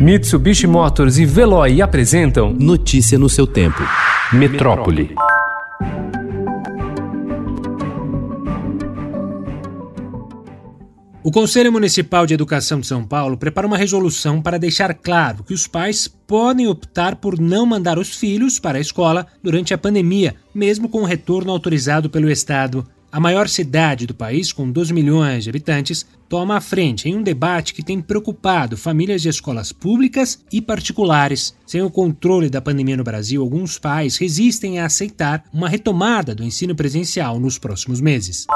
Mitsubishi Motors e Veloy apresentam Notícia no seu tempo. Metrópole. O Conselho Municipal de Educação de São Paulo prepara uma resolução para deixar claro que os pais podem optar por não mandar os filhos para a escola durante a pandemia, mesmo com o retorno autorizado pelo Estado. A maior cidade do país, com 12 milhões de habitantes, toma a frente em um debate que tem preocupado famílias de escolas públicas e particulares. Sem o controle da pandemia no Brasil, alguns pais resistem a aceitar uma retomada do ensino presencial nos próximos meses.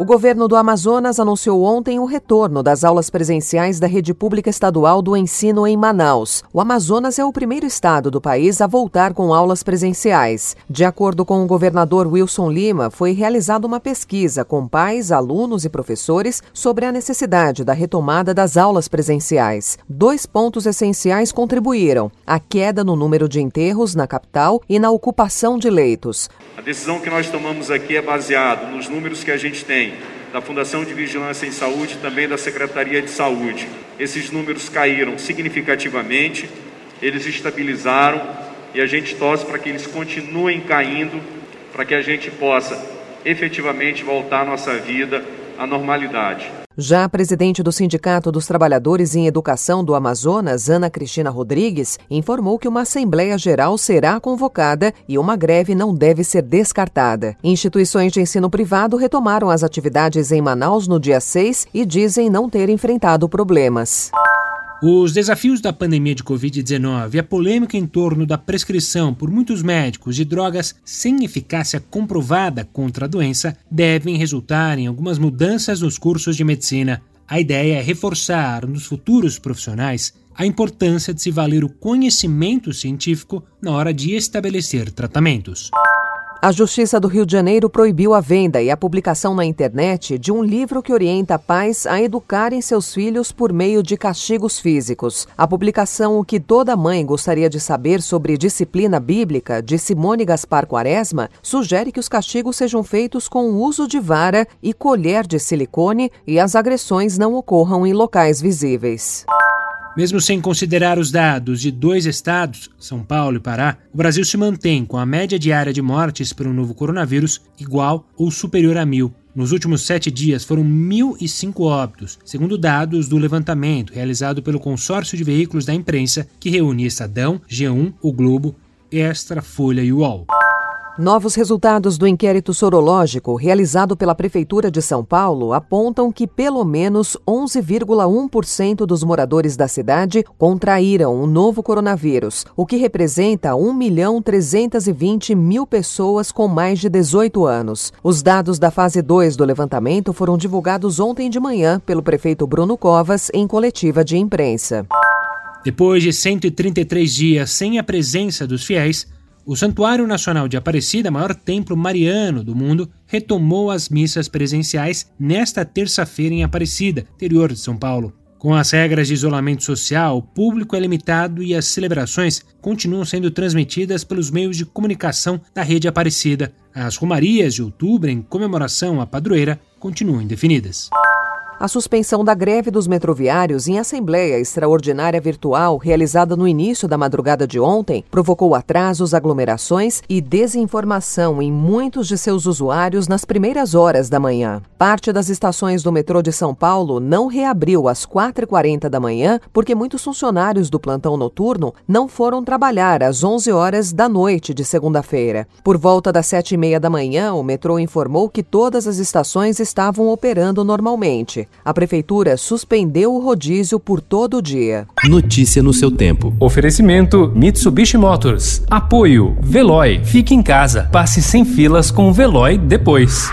O governo do Amazonas anunciou ontem o retorno das aulas presenciais da rede pública estadual do ensino em Manaus. O Amazonas é o primeiro estado do país a voltar com aulas presenciais. De acordo com o governador Wilson Lima, foi realizada uma pesquisa com pais, alunos e professores sobre a necessidade da retomada das aulas presenciais. Dois pontos essenciais contribuíram: a queda no número de enterros na capital e na ocupação de leitos. A decisão que nós tomamos aqui é baseada nos números que a gente tem da Fundação de Vigilância em Saúde também da Secretaria de Saúde. Esses números caíram significativamente, eles estabilizaram e a gente torce para que eles continuem caindo, para que a gente possa efetivamente voltar a nossa vida à normalidade. Já a presidente do Sindicato dos Trabalhadores em Educação do Amazonas, Ana Cristina Rodrigues, informou que uma Assembleia Geral será convocada e uma greve não deve ser descartada. Instituições de ensino privado retomaram as atividades em Manaus no dia 6 e dizem não ter enfrentado problemas. Os desafios da pandemia de Covid-19 e a polêmica em torno da prescrição por muitos médicos de drogas sem eficácia comprovada contra a doença devem resultar em algumas mudanças nos cursos de medicina. A ideia é reforçar nos futuros profissionais a importância de se valer o conhecimento científico na hora de estabelecer tratamentos. A Justiça do Rio de Janeiro proibiu a venda e a publicação na internet de um livro que orienta pais a educarem seus filhos por meio de castigos físicos. A publicação O que toda mãe gostaria de saber sobre disciplina bíblica, de Simone Gaspar Quaresma, sugere que os castigos sejam feitos com o uso de vara e colher de silicone e as agressões não ocorram em locais visíveis. Mesmo sem considerar os dados de dois estados, São Paulo e Pará, o Brasil se mantém com a média diária de mortes pelo novo coronavírus igual ou superior a mil. Nos últimos sete dias foram 1.005 óbitos, segundo dados do levantamento realizado pelo consórcio de veículos da imprensa que reúne Estadão, G1, O Globo, Extra, Folha e UOL. Novos resultados do inquérito sorológico realizado pela Prefeitura de São Paulo apontam que pelo menos 11,1% dos moradores da cidade contraíram o novo coronavírus, o que representa 1 milhão 320 mil pessoas com mais de 18 anos. Os dados da fase 2 do levantamento foram divulgados ontem de manhã pelo prefeito Bruno Covas em coletiva de imprensa. Depois de 133 dias sem a presença dos fiéis, o Santuário Nacional de Aparecida, maior templo mariano do mundo, retomou as missas presenciais nesta terça-feira em Aparecida, interior de São Paulo. Com as regras de isolamento social, o público é limitado e as celebrações continuam sendo transmitidas pelos meios de comunicação da rede Aparecida. As romarias de outubro, em comemoração à padroeira, continuam indefinidas. A suspensão da greve dos metroviários em assembleia extraordinária virtual realizada no início da madrugada de ontem provocou atrasos, aglomerações e desinformação em muitos de seus usuários nas primeiras horas da manhã. Parte das estações do metrô de São Paulo não reabriu às 4h40 da manhã porque muitos funcionários do plantão noturno não foram trabalhar às 11 horas da noite de segunda-feira. Por volta das 7h30 da manhã, o metrô informou que todas as estações estavam operando normalmente. A prefeitura suspendeu o rodízio por todo o dia. Notícia no seu tempo. Oferecimento Mitsubishi Motors. Apoio Veloy. Fique em casa. Passe sem filas com o Veloy depois.